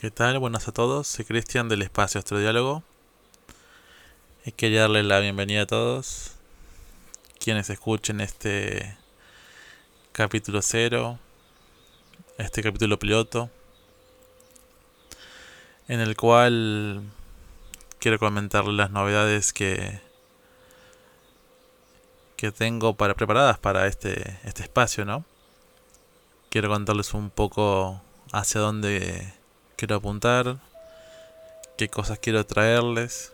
¿Qué tal? Buenas a todos, soy Cristian del Espacio Astrodiálogo y quería darles la bienvenida a todos quienes escuchen este capítulo cero, este capítulo piloto, en el cual quiero comentarles las novedades que que tengo para preparadas para este este espacio, ¿no? Quiero contarles un poco hacia dónde quiero apuntar, qué cosas quiero traerles,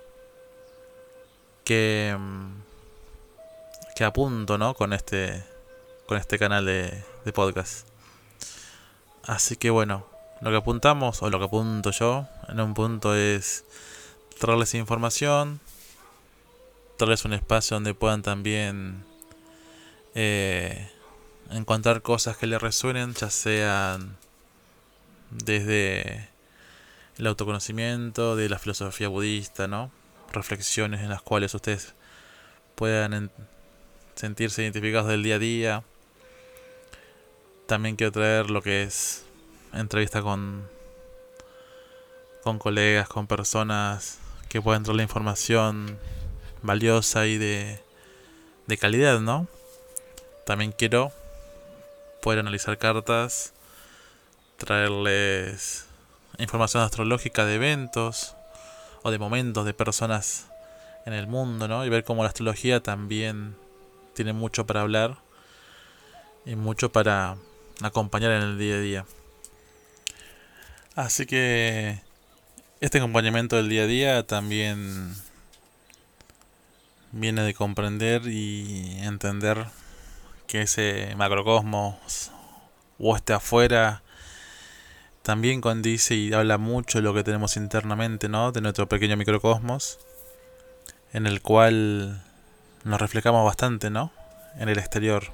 qué, mm, qué apunto ¿no? con, este, con este canal de, podcast. Así que bueno, lo que apuntamos, o lo que apunto yo, en un punto es traerles información, traerles un espacio donde puedan también eh, encontrar cosas que les resuenen, ya sean desde el autoconocimiento, de la filosofía budista, ¿no? Reflexiones en las cuales ustedes puedan sentirse identificados del día a día. También quiero traer lo que es entrevista con con colegas, con personas que puedan traer la información valiosa y de, de calidad, ¿no? También quiero poder analizar cartas, traerles información astrológica de eventos o de momentos de personas en el mundo, ¿no? Y ver cómo la astrología también tiene mucho para hablar y mucho para acompañar en el día a día. Así que este acompañamiento del día a día también viene de comprender y entender que ese macrocosmos o este afuera también condice y habla mucho de lo que tenemos internamente, ¿no? De nuestro pequeño microcosmos, en el cual nos reflejamos bastante, ¿no? En el exterior,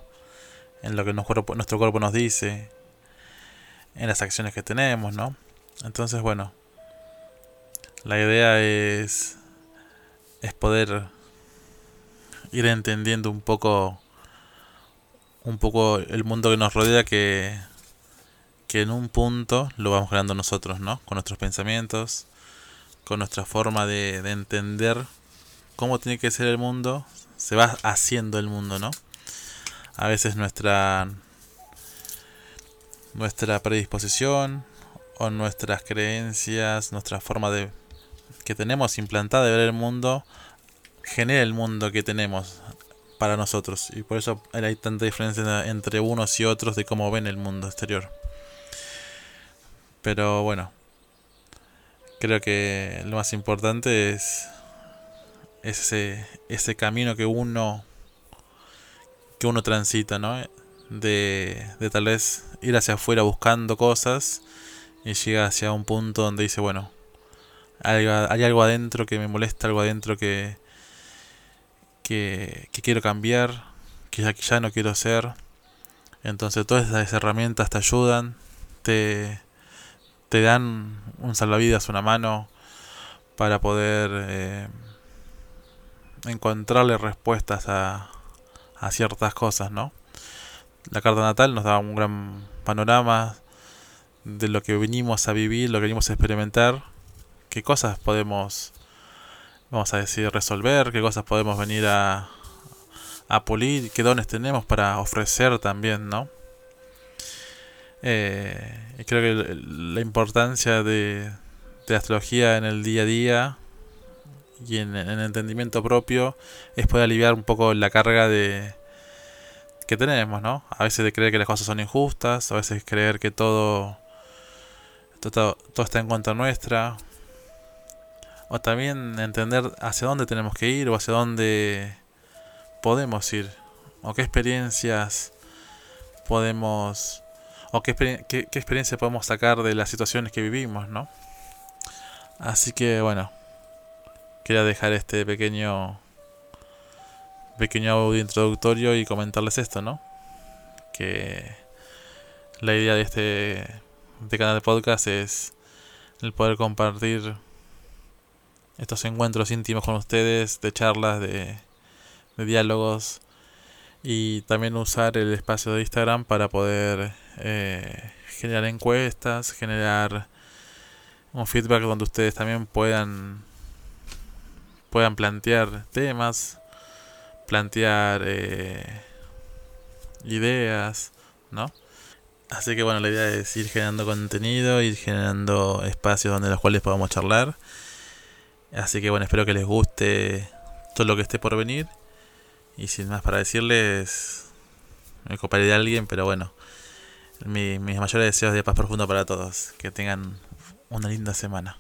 en lo que nuestro cuerpo, nos dice, en las acciones que tenemos, ¿no? Entonces, bueno, la idea es, es poder ir entendiendo un poco, un poco el mundo que nos rodea que que en un punto lo vamos creando nosotros, ¿no? Con nuestros pensamientos, con nuestra forma de, entender cómo tiene que ser el mundo, se va haciendo el mundo, ¿no? A veces nuestra nuestra predisposición o nuestras creencias, nuestra forma de que tenemos implantada de ver el mundo genera el mundo que tenemos para nosotros y por eso hay tanta diferencia entre unos y otros de cómo ven el mundo exterior. Pero bueno, creo que lo más importante es, ese, ese camino que uno que uno transita, ¿no? De, de tal vez ir hacia afuera buscando cosas y llega hacia un punto donde dice, bueno, hay, hay algo adentro que me molesta, algo adentro que, que, que quiero cambiar, que ya, que ya no quiero ser. Entonces todas esas herramientas te ayudan, te, te dan un salvavidas, una mano para poder eh, encontrarle respuestas a, a ciertas cosas, ¿no? La carta natal nos da un gran panorama de lo que venimos a vivir, lo que venimos a experimentar, qué cosas podemos, vamos a decir, resolver, qué cosas podemos venir a, a pulir, qué dones tenemos para ofrecer también, ¿no? Eh, creo que la importancia de, de astrología en el día a día y en, el entendimiento propio es poder aliviar un poco la carga de que tenemos, ¿no? A veces de creer que las cosas son injustas, a veces creer que todo, todo, todo está en contra nuestra, o también entender hacia dónde tenemos que ir o hacia dónde podemos ir, o qué experiencias podemos o qué, qué, experiencia podemos sacar de las situaciones que vivimos, ¿no? Así que bueno, quería dejar este pequeño pequeño audio introductorio y comentarles esto, ¿no? Que la idea de este, este canal de podcast es el poder compartir estos encuentros íntimos con ustedes, de charlas, de, de diálogos y también usar el espacio de Instagram para poder eh, generar encuestas, generar un feedback donde ustedes también puedan puedan plantear temas, plantear eh, ideas, ¿no? Así que bueno, la idea es ir generando contenido, ir generando espacios donde los cuales podamos charlar. Así que bueno, espero que les guste todo lo que esté por venir. Y sin más para decirles, me coparé de alguien, pero bueno, mis mayores deseos de paz profundo para todos. Que tengan una linda semana.